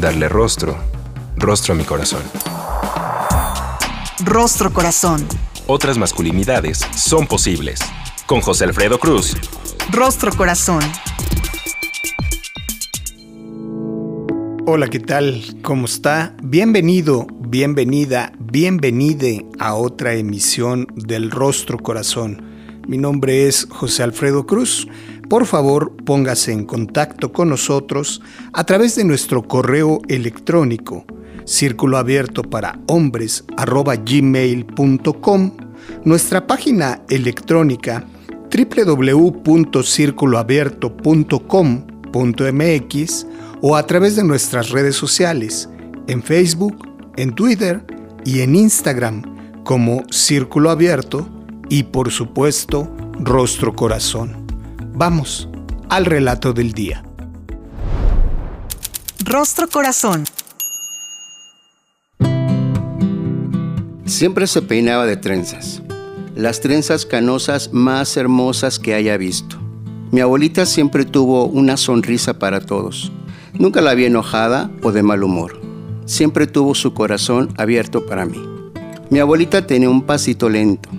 darle rostro, rostro a mi corazón. Rostro Corazón. Otras masculinidades son posibles. Con José Alfredo Cruz. Rostro Corazón. Hola, ¿qué tal? ¿Cómo está? Bienvenido, bienvenida, bienvenide a otra emisión del Rostro Corazón. Mi nombre es José Alfredo Cruz por favor póngase en contacto con nosotros a través de nuestro correo electrónico círculo abierto para hombres nuestra página electrónica www.circuloabierto.com.mx o a través de nuestras redes sociales en Facebook, en Twitter y en Instagram como Círculo Abierto y por supuesto Rostro Corazón. Vamos al relato del día. Rostro Corazón. Siempre se peinaba de trenzas, las trenzas canosas más hermosas que haya visto. Mi abuelita siempre tuvo una sonrisa para todos. Nunca la vi enojada o de mal humor. Siempre tuvo su corazón abierto para mí. Mi abuelita tenía un pasito lento.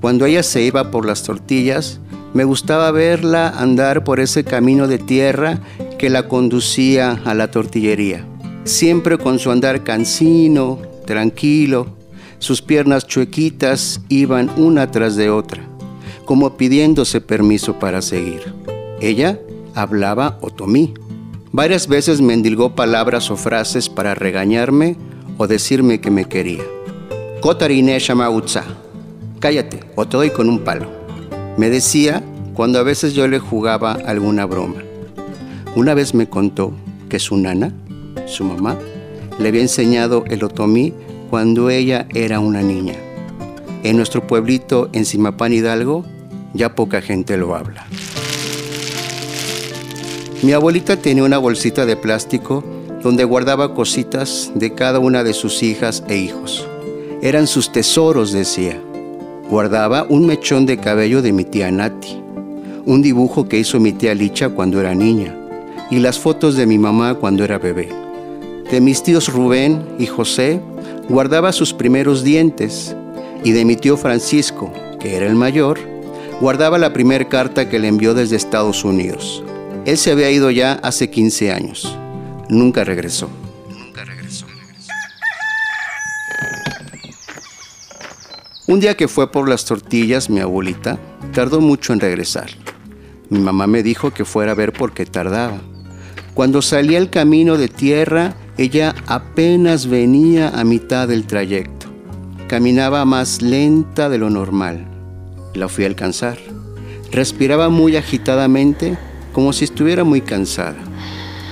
Cuando ella se iba por las tortillas, me gustaba verla andar por ese camino de tierra que la conducía a la tortillería. Siempre con su andar cansino, tranquilo, sus piernas chuequitas iban una tras de otra, como pidiéndose permiso para seguir. Ella hablaba otomí. Varias veces me endilgó palabras o frases para regañarme o decirme que me quería. Cállate o te doy con un palo. Me decía cuando a veces yo le jugaba alguna broma. Una vez me contó que su nana, su mamá, le había enseñado el otomí cuando ella era una niña. En nuestro pueblito en Simapán Hidalgo ya poca gente lo habla. Mi abuelita tenía una bolsita de plástico donde guardaba cositas de cada una de sus hijas e hijos. Eran sus tesoros, decía guardaba un mechón de cabello de mi tía Nati, un dibujo que hizo mi tía Licha cuando era niña y las fotos de mi mamá cuando era bebé. De mis tíos Rubén y José guardaba sus primeros dientes y de mi tío Francisco, que era el mayor, guardaba la primera carta que le envió desde Estados Unidos. Él se había ido ya hace 15 años. Nunca regresó. Un día que fue por las tortillas, mi abuelita tardó mucho en regresar. Mi mamá me dijo que fuera a ver por qué tardaba. Cuando salía el camino de tierra, ella apenas venía a mitad del trayecto. Caminaba más lenta de lo normal. La fui a alcanzar. Respiraba muy agitadamente, como si estuviera muy cansada.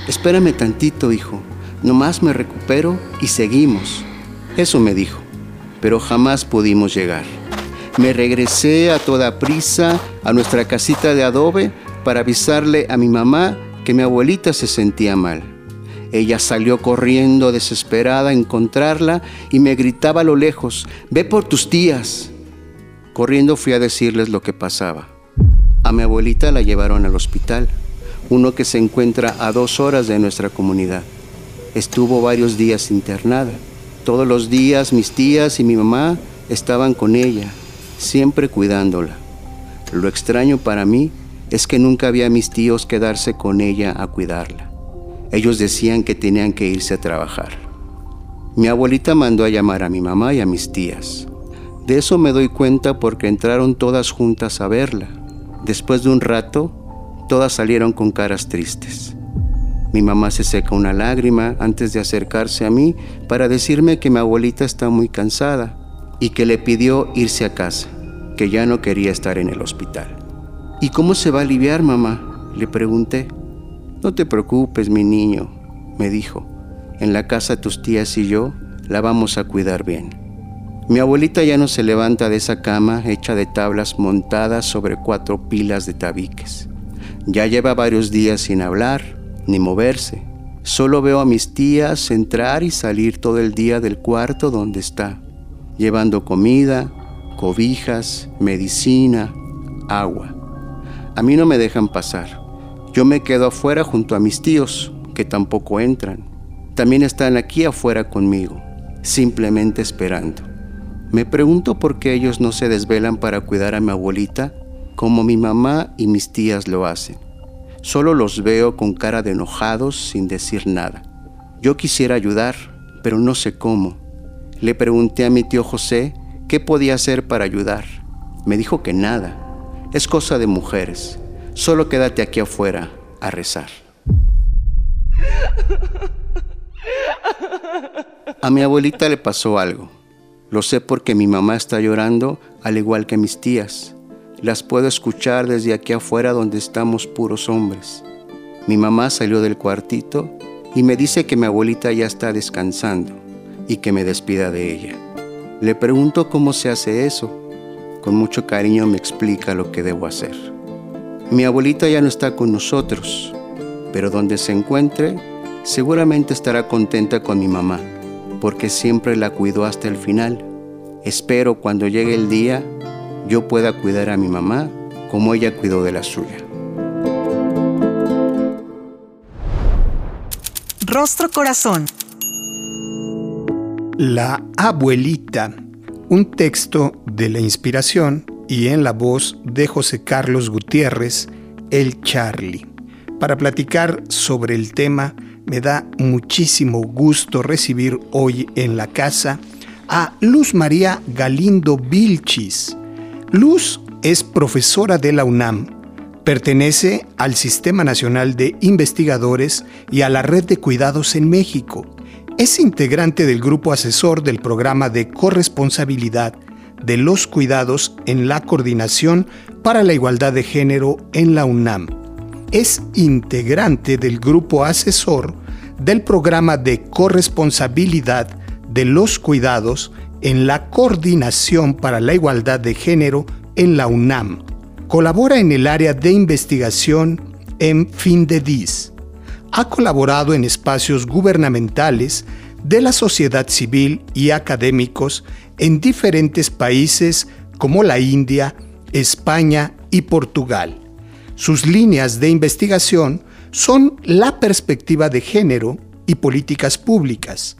Espérame tantito, hijo. Nomás me recupero y seguimos. Eso me dijo pero jamás pudimos llegar. Me regresé a toda prisa a nuestra casita de adobe para avisarle a mi mamá que mi abuelita se sentía mal. Ella salió corriendo desesperada a encontrarla y me gritaba a lo lejos, ve por tus tías. Corriendo fui a decirles lo que pasaba. A mi abuelita la llevaron al hospital, uno que se encuentra a dos horas de nuestra comunidad. Estuvo varios días internada. Todos los días mis tías y mi mamá estaban con ella, siempre cuidándola. Lo extraño para mí es que nunca había mis tíos quedarse con ella a cuidarla. Ellos decían que tenían que irse a trabajar. Mi abuelita mandó a llamar a mi mamá y a mis tías. De eso me doy cuenta porque entraron todas juntas a verla. Después de un rato, todas salieron con caras tristes. Mi mamá se seca una lágrima antes de acercarse a mí para decirme que mi abuelita está muy cansada y que le pidió irse a casa, que ya no quería estar en el hospital. ¿Y cómo se va a aliviar, mamá? Le pregunté. No te preocupes, mi niño, me dijo. En la casa tus tías y yo la vamos a cuidar bien. Mi abuelita ya no se levanta de esa cama hecha de tablas montadas sobre cuatro pilas de tabiques. Ya lleva varios días sin hablar ni moverse. Solo veo a mis tías entrar y salir todo el día del cuarto donde está, llevando comida, cobijas, medicina, agua. A mí no me dejan pasar. Yo me quedo afuera junto a mis tíos, que tampoco entran. También están aquí afuera conmigo, simplemente esperando. Me pregunto por qué ellos no se desvelan para cuidar a mi abuelita como mi mamá y mis tías lo hacen. Solo los veo con cara de enojados sin decir nada. Yo quisiera ayudar, pero no sé cómo. Le pregunté a mi tío José qué podía hacer para ayudar. Me dijo que nada. Es cosa de mujeres. Solo quédate aquí afuera a rezar. A mi abuelita le pasó algo. Lo sé porque mi mamá está llorando al igual que mis tías. Las puedo escuchar desde aquí afuera donde estamos puros hombres. Mi mamá salió del cuartito y me dice que mi abuelita ya está descansando y que me despida de ella. Le pregunto cómo se hace eso. Con mucho cariño me explica lo que debo hacer. Mi abuelita ya no está con nosotros, pero donde se encuentre, seguramente estará contenta con mi mamá, porque siempre la cuidó hasta el final. Espero cuando llegue el día yo pueda cuidar a mi mamá como ella cuidó de la suya. Rostro Corazón. La abuelita, un texto de la inspiración y en la voz de José Carlos Gutiérrez, el Charlie. Para platicar sobre el tema, me da muchísimo gusto recibir hoy en la casa a Luz María Galindo Vilchis. Luz es profesora de la UNAM, pertenece al Sistema Nacional de Investigadores y a la Red de Cuidados en México. Es integrante del grupo asesor del programa de corresponsabilidad de los cuidados en la coordinación para la igualdad de género en la UNAM. Es integrante del grupo asesor del programa de corresponsabilidad de los cuidados en la coordinación para la igualdad de género en la UNAM. Colabora en el área de investigación en FINDEDIS. Ha colaborado en espacios gubernamentales de la sociedad civil y académicos en diferentes países como la India, España y Portugal. Sus líneas de investigación son la perspectiva de género y políticas públicas,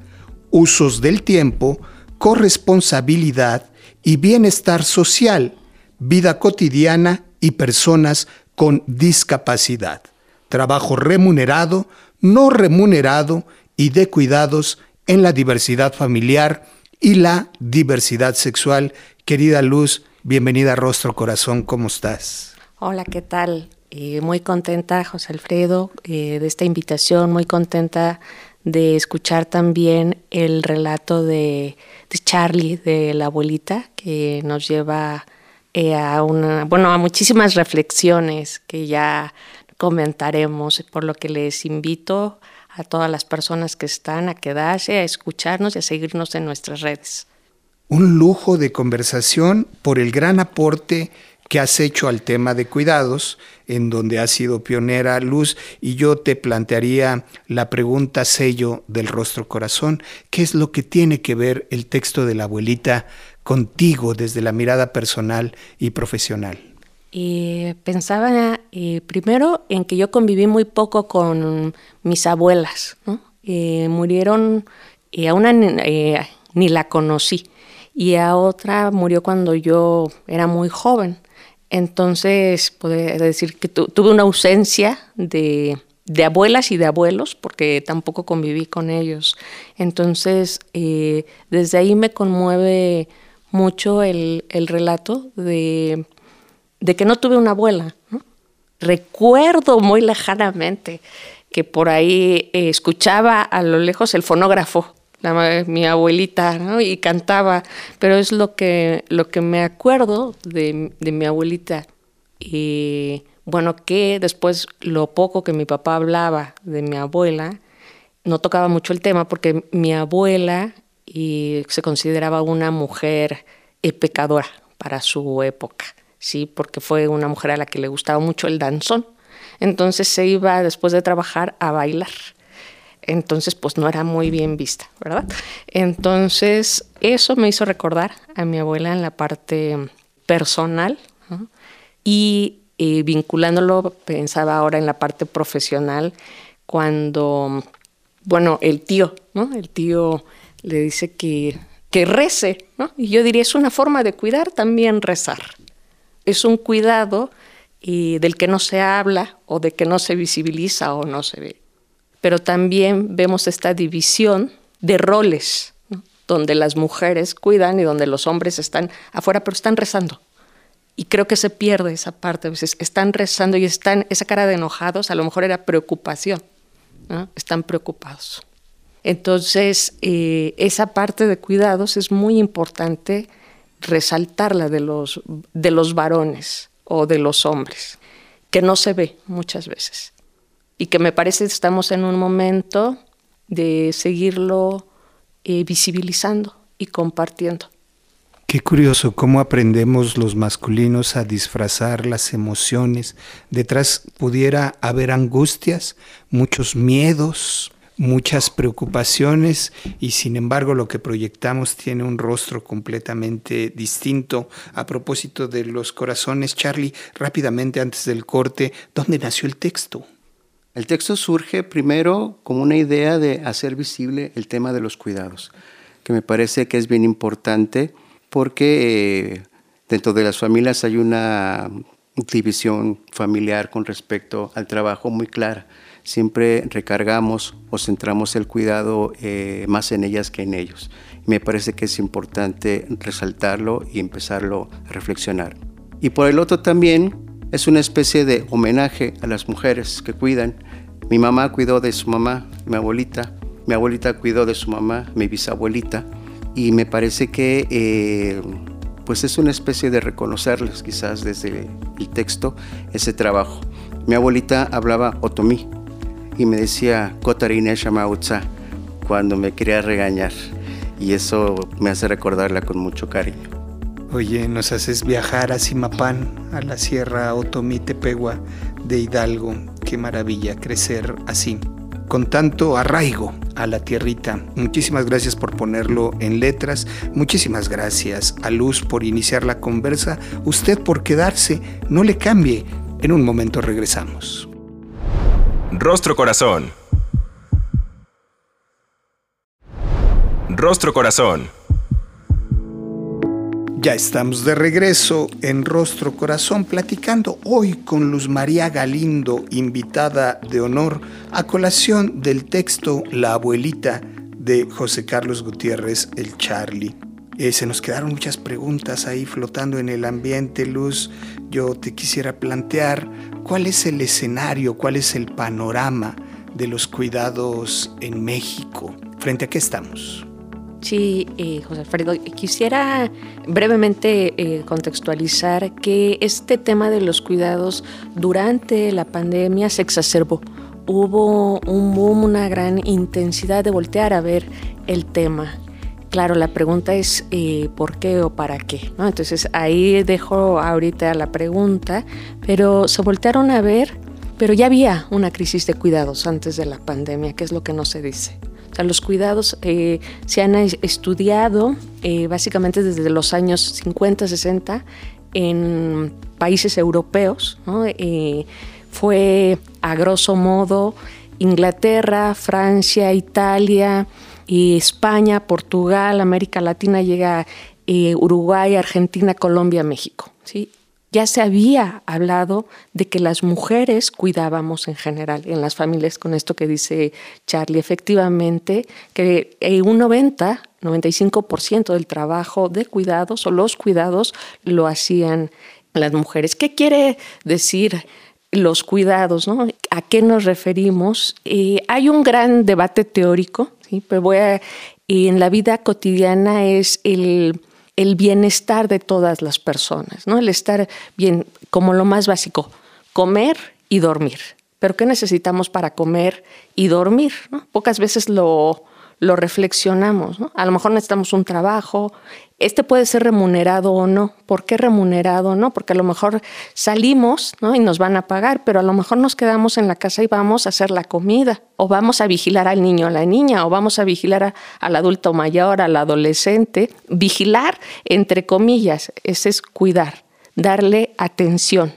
usos del tiempo, corresponsabilidad y bienestar social, vida cotidiana y personas con discapacidad, trabajo remunerado, no remunerado y de cuidados en la diversidad familiar y la diversidad sexual. Querida Luz, bienvenida a Rostro Corazón, ¿cómo estás? Hola, ¿qué tal? Eh, muy contenta, José Alfredo, eh, de esta invitación, muy contenta de escuchar también el relato de, Charlie, de la abuelita, que nos lleva eh, a una, bueno, a muchísimas reflexiones que ya comentaremos, por lo que les invito a todas las personas que están a quedarse, a escucharnos y a seguirnos en nuestras redes. Un lujo de conversación por el gran aporte que has hecho al tema de cuidados, en donde has sido pionera, Luz, y yo te plantearía la pregunta sello del rostro corazón, ¿qué es lo que tiene que ver el texto de la abuelita contigo desde la mirada personal y profesional? Pensaba eh, primero en que yo conviví muy poco con mis abuelas, eh, murieron y a una eh, ni la conocí y a otra murió cuando yo era muy joven. Entonces, puedo decir que tuve una ausencia de, abuelas y de abuelos, porque tampoco conviví con ellos. Entonces, eh, desde ahí me conmueve mucho el, relato de, que no tuve una abuela. Recuerdo muy lejanamente que por ahí eh, escuchaba a lo lejos el fonógrafo mi abuelita, y cantaba, pero es lo que, lo que me acuerdo de, mi abuelita. Y bueno, que después lo poco que mi papá hablaba de mi abuela, no tocaba mucho el tema porque mi abuela se consideraba una mujer pecadora para su época, sí, porque fue una mujer a la que le gustaba mucho el danzón. Entonces se iba después de trabajar a bailar. Entonces, pues no era muy bien vista, ¿verdad? Entonces, eso me hizo recordar a mi abuela en la parte personal y eh, vinculándolo, pensaba ahora en la parte profesional, cuando, bueno, el tío, ¿no? El tío le dice que, que rece, ¿no? Y yo diría, es una forma de cuidar también rezar. Es un cuidado del que no se habla o de que no se visibiliza o no se ve. Pero también vemos esta división de roles, donde las mujeres cuidan y donde los hombres están afuera, pero están rezando. Y creo que se pierde esa parte. A veces están rezando y están, esa cara de enojados, a lo mejor era preocupación. Están preocupados. Entonces, eh, esa parte de cuidados es muy importante resaltarla de los, de los varones o de los hombres, que no se ve muchas veces. Y que me parece que estamos en un momento de seguirlo eh, visibilizando y compartiendo. Qué curioso cómo aprendemos los masculinos a disfrazar las emociones. Detrás pudiera haber angustias, muchos miedos, muchas preocupaciones y sin embargo lo que proyectamos tiene un rostro completamente distinto. A propósito de los corazones, Charlie, rápidamente antes del corte, ¿dónde nació el texto? El texto surge primero como una idea de hacer visible el tema de los cuidados, que me parece que es bien importante porque eh, dentro de las familias hay una división familiar con respecto al trabajo muy clara siempre recargamos o centramos el cuidado eh, más en ellas que en ellos. Me parece que es importante resaltarlo y empezarlo a reflexionar. Y por el otro también es una especie de homenaje a las mujeres que cuidan. Mi mamá cuidó de su mamá, mi abuelita, mi abuelita cuidó de su mamá, mi bisabuelita, y me parece que eh, pues es una especie de reconocerles quizás desde el texto ese trabajo. Mi abuelita hablaba otomí, y me decía Shamautza cuando me quería regañar y eso me hace recordarla con mucho cariño. Oye, nos haces viajar a Simapán, a la Sierra Otomí Tepegua de Hidalgo. Qué maravilla crecer así, con tanto arraigo a la tierrita. Muchísimas gracias por ponerlo en letras. Muchísimas gracias a Luz por iniciar la conversa. Usted por quedarse. No le cambie. En un momento regresamos. Rostro Corazón. Rostro Corazón. Ya estamos de regreso en Rostro Corazón platicando hoy con Luz María Galindo, invitada de honor a colación del texto La abuelita de José Carlos Gutiérrez el Charlie. Eh, se nos quedaron muchas preguntas ahí flotando en el ambiente, Luz. Yo te quisiera plantear cuál es el escenario, cuál es el panorama de los cuidados en México. ¿Frente a qué estamos? Sí, eh, José Alfredo, quisiera brevemente eh, contextualizar que este tema de los cuidados durante la pandemia se exacerbó. Hubo un boom, una gran intensidad de voltear a ver el tema Claro, la pregunta es eh, por qué o para qué. ¿no? Entonces ahí dejo ahorita la pregunta, pero se voltearon a ver, pero ya había una crisis de cuidados antes de la pandemia, que es lo que no se dice. O sea, los cuidados eh, se han estudiado eh, básicamente desde los años 50, 60 en países europeos. fue a grosso modo Inglaterra, Francia, Italia, y España, Portugal, América Latina llega eh, Uruguay, Argentina, Colombia, México. ¿sí? Ya se había hablado de que las mujeres cuidábamos en general en las familias, con esto que dice Charlie, efectivamente, que un 90, 95% del trabajo de cuidados o los cuidados lo hacían las mujeres. ¿Qué quiere decir? Los cuidados, ¿no? ¿A qué nos referimos? Eh, hay un gran debate teórico. Pero voy a, en la vida cotidiana es el, el bienestar de todas las personas, ¿no? El estar bien, como lo más básico, comer y dormir. pero ¿qué necesitamos para comer y dormir? Pocas veces lo, lo reflexionamos. ¿no? A lo mejor necesitamos un trabajo. Este puede ser remunerado o no. ¿Por qué remunerado o no? Porque a lo mejor salimos ¿no? y nos van a pagar, pero a lo mejor nos quedamos en la casa y vamos a hacer la comida, o vamos a vigilar al niño o a la niña, o vamos a vigilar al adulto mayor, al adolescente. Vigilar, entre comillas, ese es cuidar, darle atención.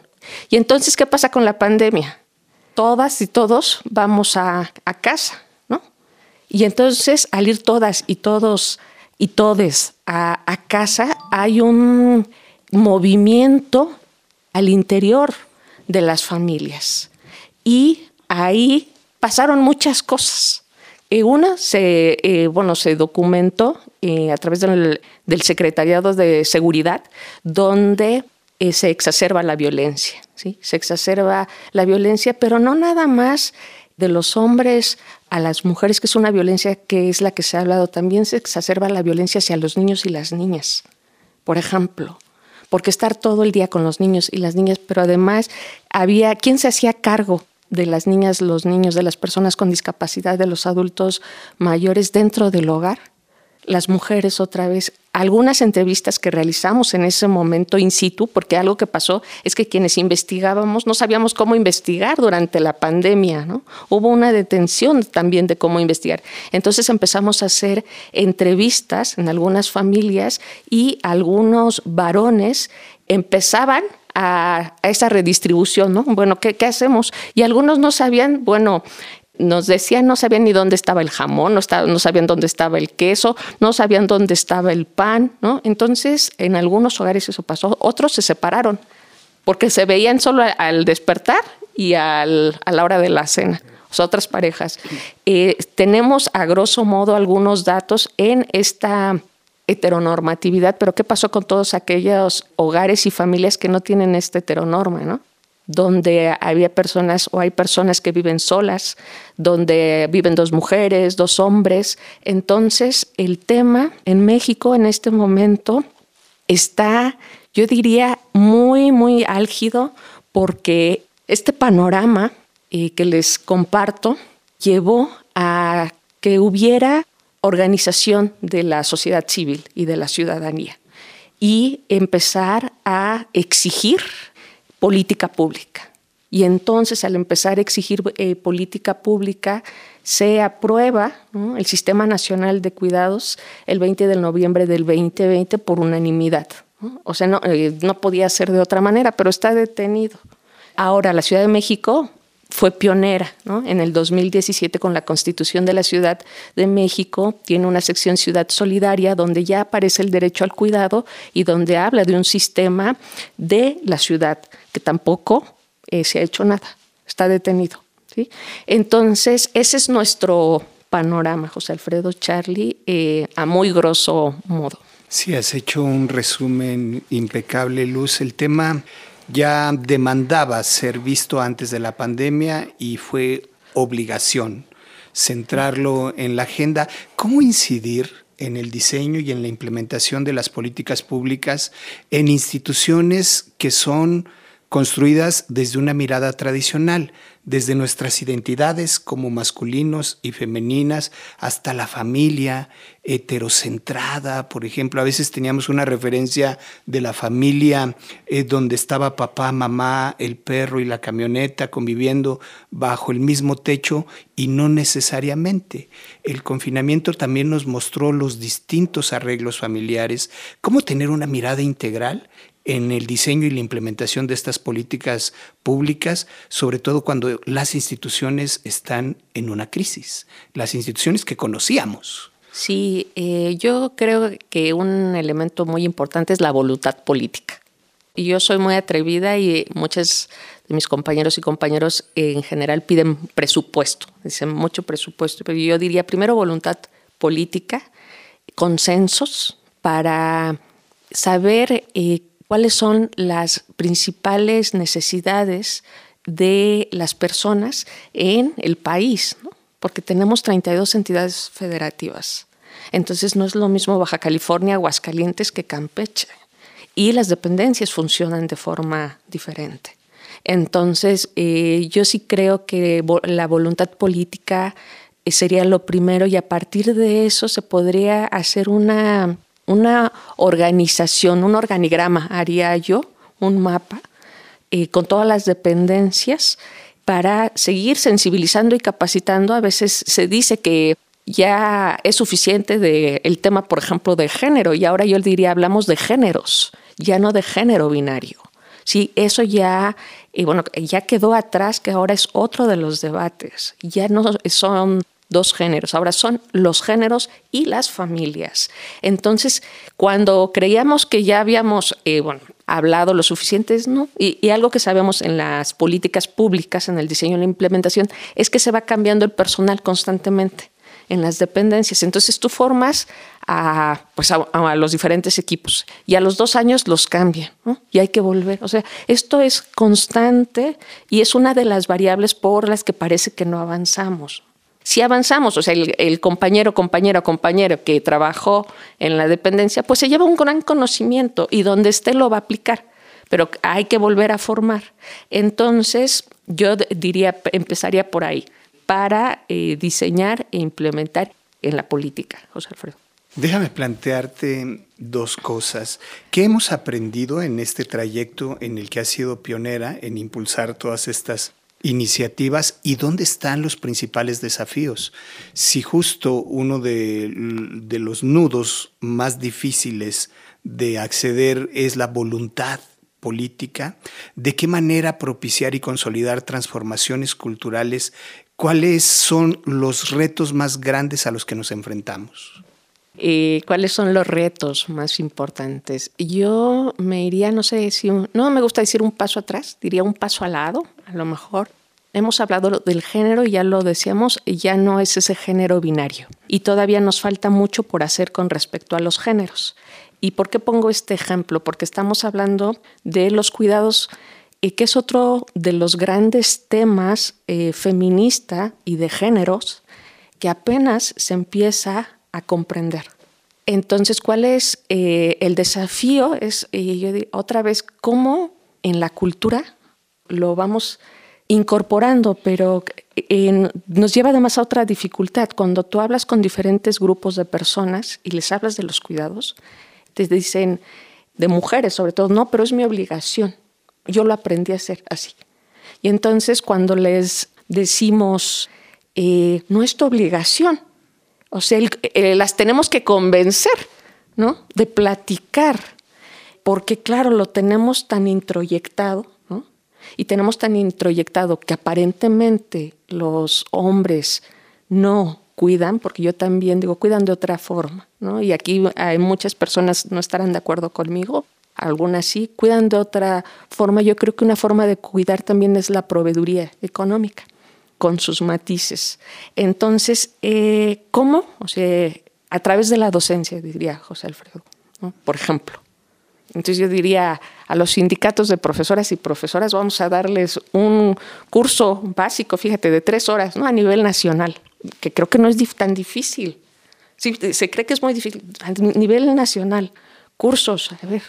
Y entonces, ¿qué pasa con la pandemia? Todas y todos vamos a, a casa y entonces al ir todas y todos y todes a, casa, hay un movimiento al interior de las familias. Y ahí pasaron muchas cosas. Eh, una se, eh, bueno, se documentó eh, a través del, del, Secretariado de Seguridad, donde se exacerba la violencia. ¿sí? Se exacerba la violencia, pero no nada más de los hombres a las mujeres, que es una violencia que es la que se ha hablado, también se exacerba la violencia hacia los niños y las niñas, por ejemplo, porque estar todo el día con los niños y las niñas, pero además había, ¿quién se hacía cargo de las niñas, los niños, de las personas con discapacidad, de los adultos mayores dentro del hogar? Las mujeres otra vez. Algunas entrevistas que realizamos en ese momento in situ, porque algo que pasó es que quienes investigábamos no sabíamos cómo investigar durante la pandemia, ¿no? Hubo una detención también de cómo investigar. Entonces empezamos a hacer entrevistas en algunas familias y algunos varones empezaban a, esa redistribución, ¿no? Bueno, ¿qué, ¿qué, hacemos? Y algunos no sabían, bueno, nos decían no sabían ni dónde estaba el jamón, no, no, sabían dónde estaba el queso, no sabían dónde estaba el pan, ¿no? Entonces, en algunos hogares eso pasó, otros se separaron porque se veían solo al despertar y al, a la hora de la cena. otras parejas. Eh, tenemos a grosso modo algunos datos en esta heteronormatividad, pero ¿qué pasó con todos aquellos hogares y familias que no tienen esta heteronorma, ¿no? Donde había personas o hay personas que viven solas, donde viven dos mujeres, dos hombres. Entonces, el tema en México en este momento está, yo diría, muy, muy álgido porque este panorama eh, que les comparto llevó a que hubiera organización de la sociedad civil y de la ciudadanía y empezar a exigir política pública. Y entonces al empezar a exigir eh, política pública, se aprueba el Sistema Nacional de Cuidados el 20 de noviembre del 2020 por unanimidad. O sea, no, eh, no podía ser de otra manera, pero está detenido. Ahora, la Ciudad de México fue pionera en el 2017 con la Constitución de la Ciudad de México. Tiene una sección Ciudad Solidaria donde ya aparece el derecho al cuidado y donde habla de un sistema de la ciudad que tampoco eh, se ha hecho nada, está detenido. ¿sí? Entonces, ese es nuestro panorama, José Alfredo Charlie, eh, a muy grosso modo. Sí, has hecho un resumen impecable, Luz. El tema ya demandaba ser visto antes de la pandemia y fue obligación centrarlo en la agenda. ¿Cómo incidir en el diseño y en la implementación de las políticas públicas en instituciones que son construidas desde una mirada tradicional, desde nuestras identidades como masculinos y femeninas hasta la familia heterocentrada, por ejemplo, a veces teníamos una referencia de la familia eh, donde estaba papá, mamá, el perro y la camioneta conviviendo bajo el mismo techo y no necesariamente. El confinamiento también nos mostró los distintos arreglos familiares, cómo tener una mirada integral en el diseño y la implementación de estas políticas públicas, sobre todo cuando las instituciones están en una crisis, las instituciones que conocíamos. Sí, eh, yo creo que un elemento muy importante es la voluntad política. Y yo soy muy atrevida y muchos de mis compañeros y compañeros en general piden presupuesto, dicen mucho presupuesto, pero yo diría primero voluntad política, consensos para saber eh, cuáles son las principales necesidades de las personas en el país, porque tenemos 32 entidades federativas. Entonces no es lo mismo Baja California, Aguascalientes que Campeche. Y las dependencias funcionan de forma diferente. Entonces, eh, yo sí creo que la voluntad política eh, sería lo primero y a partir de eso se podría hacer una, una organización, un organigrama, haría yo, un mapa eh, con todas las dependencias para seguir sensibilizando y capacitando. A veces se dice que ya es suficiente del el tema, por ejemplo, de género, y ahora yo diría, hablamos de géneros, ya no de género binario. Sí, eso ya, y bueno, ya quedó atrás, que ahora es otro de los debates. Ya no son dos géneros, ahora son los géneros y las familias. Entonces, cuando creíamos que ya habíamos eh, bueno, hablado lo suficiente, ¿no? Y, algo que sabemos en las políticas públicas, en el diseño y la implementación, es que se va cambiando el personal constantemente en las dependencias. Entonces tú formas a, pues a, los diferentes equipos y a los dos años los cambian y hay que volver. O sea, esto es constante y es una de las variables por las que parece que no avanzamos. Si avanzamos, o sea, el, compañero, compañero, compañero que trabajó en la dependencia, pues se lleva un gran conocimiento y donde esté lo va a aplicar, pero hay que volver a formar. Entonces, yo diría, empezaría por ahí para eh, diseñar e implementar en la política, José Alfredo. Déjame plantearte dos cosas. ¿Qué hemos aprendido en este trayecto en el que has sido pionera en impulsar todas estas iniciativas y dónde están los principales desafíos? Si justo uno de, de los nudos más difíciles de acceder es la voluntad política, de qué manera propiciar y consolidar transformaciones culturales ¿cuáles son los retos más grandes a los que nos enfrentamos? Eh, ¿Cuáles son los retos más importantes? Yo me iría, no sé si, no me gusta decir un paso atrás, diría un paso al lado, a lo mejor. Hemos hablado del género y ya lo decíamos, ya no es ese género binario. Y todavía nos falta mucho por hacer con respecto a los géneros. ¿Y por qué pongo este ejemplo? Porque estamos hablando de los cuidados y que es otro de los grandes temas eh, feminista y de géneros que apenas se empieza a comprender. Entonces, ¿cuál es eh, el desafío? Es, otra vez, cómo en la cultura lo vamos incorporando, pero nos lleva además a otra dificultad. Cuando tú hablas con diferentes grupos de personas y les hablas de los cuidados, te dicen, de mujeres sobre todo, no, pero es mi obligación. Yo lo aprendí a hacer así. Y entonces cuando les decimos, eh, no es tu obligación, o sea, eh, las tenemos que convencer, ¿no? De platicar, porque claro, lo tenemos tan introyectado, ¿no? Y tenemos tan introyectado que aparentemente los hombres no cuidan, porque yo también digo, cuidan de otra forma, ¿no? Y aquí hay muchas personas no estarán de acuerdo conmigo, algunas sí, cuidan de otra forma. Yo creo que una forma de cuidar también es la proveeduría económica, con sus matices. Entonces, eh, ¿cómo? O sea, a través de la docencia, diría José Alfredo, por ejemplo. Entonces yo diría a los sindicatos de profesoras y profesoras, vamos a darles un curso básico, fíjate, de tres horas, ¿no? A nivel nacional, que creo que no es tan difícil. Sí, se cree que es muy difícil. A nivel nacional, cursos, a ver,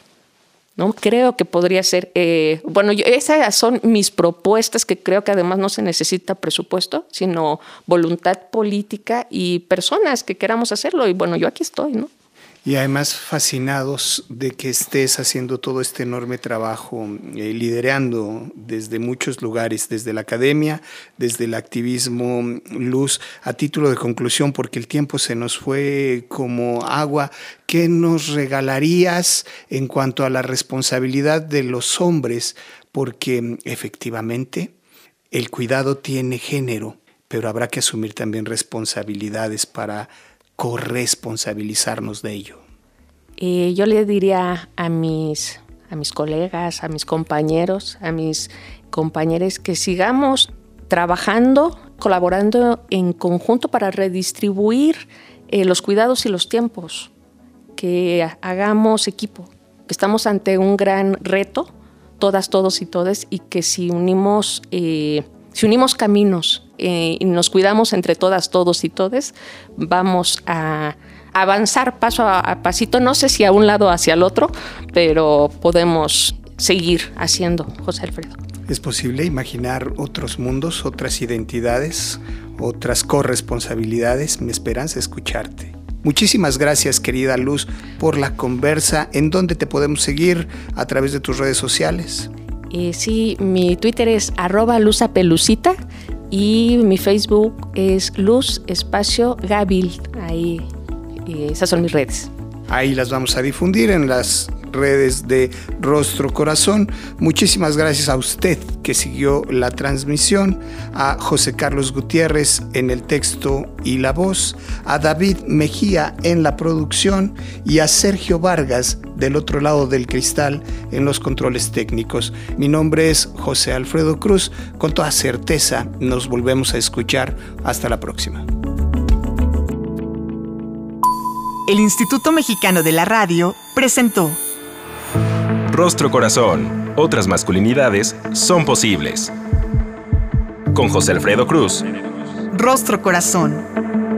¿no? Creo que podría ser, eh, bueno, esas son mis propuestas que creo que además no se necesita presupuesto, sino voluntad política y personas que queramos hacerlo. Y bueno, yo aquí estoy, ¿no? Y además fascinados de que estés haciendo todo este enorme trabajo, eh, liderando desde muchos lugares, desde la academia, desde el activismo luz, a título de conclusión, porque el tiempo se nos fue como agua, ¿qué nos regalarías en cuanto a la responsabilidad de los hombres? Porque efectivamente el cuidado tiene género, pero habrá que asumir también responsabilidades para corresponsabilizarnos de ello? Yo le diría a mis, a mis colegas, a mis compañeros, a mis compañeros que sigamos trabajando, colaborando en conjunto para redistribuir eh, los cuidados y los tiempos, que hagamos equipo, que estamos ante un gran reto, todas, todos y todas, y que si unimos, eh, si unimos caminos eh, y nos cuidamos entre todas, todos y todes, vamos a avanzar paso a, pasito, no sé si a un lado hacia el otro, pero podemos seguir haciendo, José Alfredo. Es posible imaginar otros mundos, otras identidades, otras corresponsabilidades. Mi esperanza es escucharte. Muchísimas gracias, querida Luz, por la conversa. ¿En dónde te podemos seguir a través de tus redes sociales? Eh, sí, mi Twitter es arroba luzapelucita y mi Facebook es Luz Espacio Gabil. Ahí, esas son mis redes. Ahí las vamos a difundir en las redes de Rostro Corazón. Muchísimas gracias a usted que siguió la transmisión, a José Carlos Gutiérrez en el texto y la voz, a David Mejía en la producción y a Sergio Vargas del otro lado del cristal en los controles técnicos. Mi nombre es José Alfredo Cruz. Con toda certeza nos volvemos a escuchar. Hasta la próxima. El Instituto Mexicano de la Radio presentó Rostro Corazón. Otras masculinidades son posibles. Con José Alfredo Cruz. Rostro Corazón.